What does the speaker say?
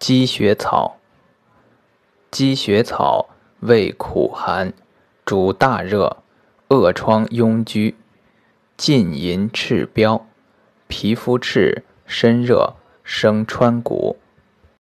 积雪草，积雪草味苦寒，主大热、恶疮痈疽、浸淫赤标，皮肤赤、身热、生川谷。